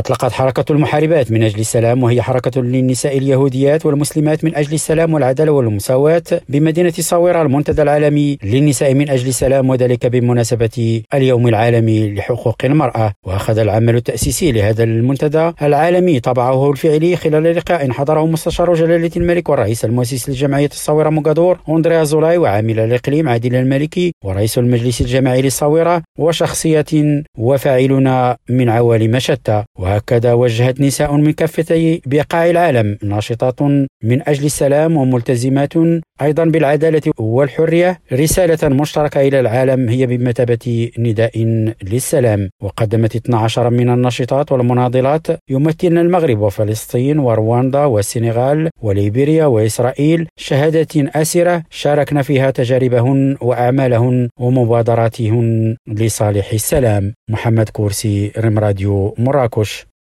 أطلقت حركة المحاربات من أجل السلام وهي حركة للنساء اليهوديات والمسلمات من أجل السلام والعدالة والمساواة بمدينة صاورة المنتدى العالمي للنساء من أجل السلام وذلك بمناسبة اليوم العالمي لحقوق المرأة. وأخذ العمل التأسيسي لهذا المنتدى العالمي طبعه الفعلي خلال لقاء حضره مستشار جلالة الملك والرئيس المؤسس لجمعية الصاورة مقادور أندريا زولاي وعامل الإقليم عادل المالكي ورئيس المجلس الجماعي للصاورة وشخصية وفاعلون من عوالم شتى. وهكذا وجهت نساء من كافة بقاع العالم ناشطات من أجل السلام وملتزمات أيضا بالعدالة والحرية رسالة مشتركة إلى العالم هي بمثابة نداء للسلام. وقدمت 12 من الناشطات والمناضلات يمثلن المغرب وفلسطين ورواندا والسنغال وليبيريا وإسرائيل شهادات آسرة شاركن فيها تجاربهن وأعمالهن ومبادراتهن لصالح السلام. محمد كورسي ريم راديو مراكش.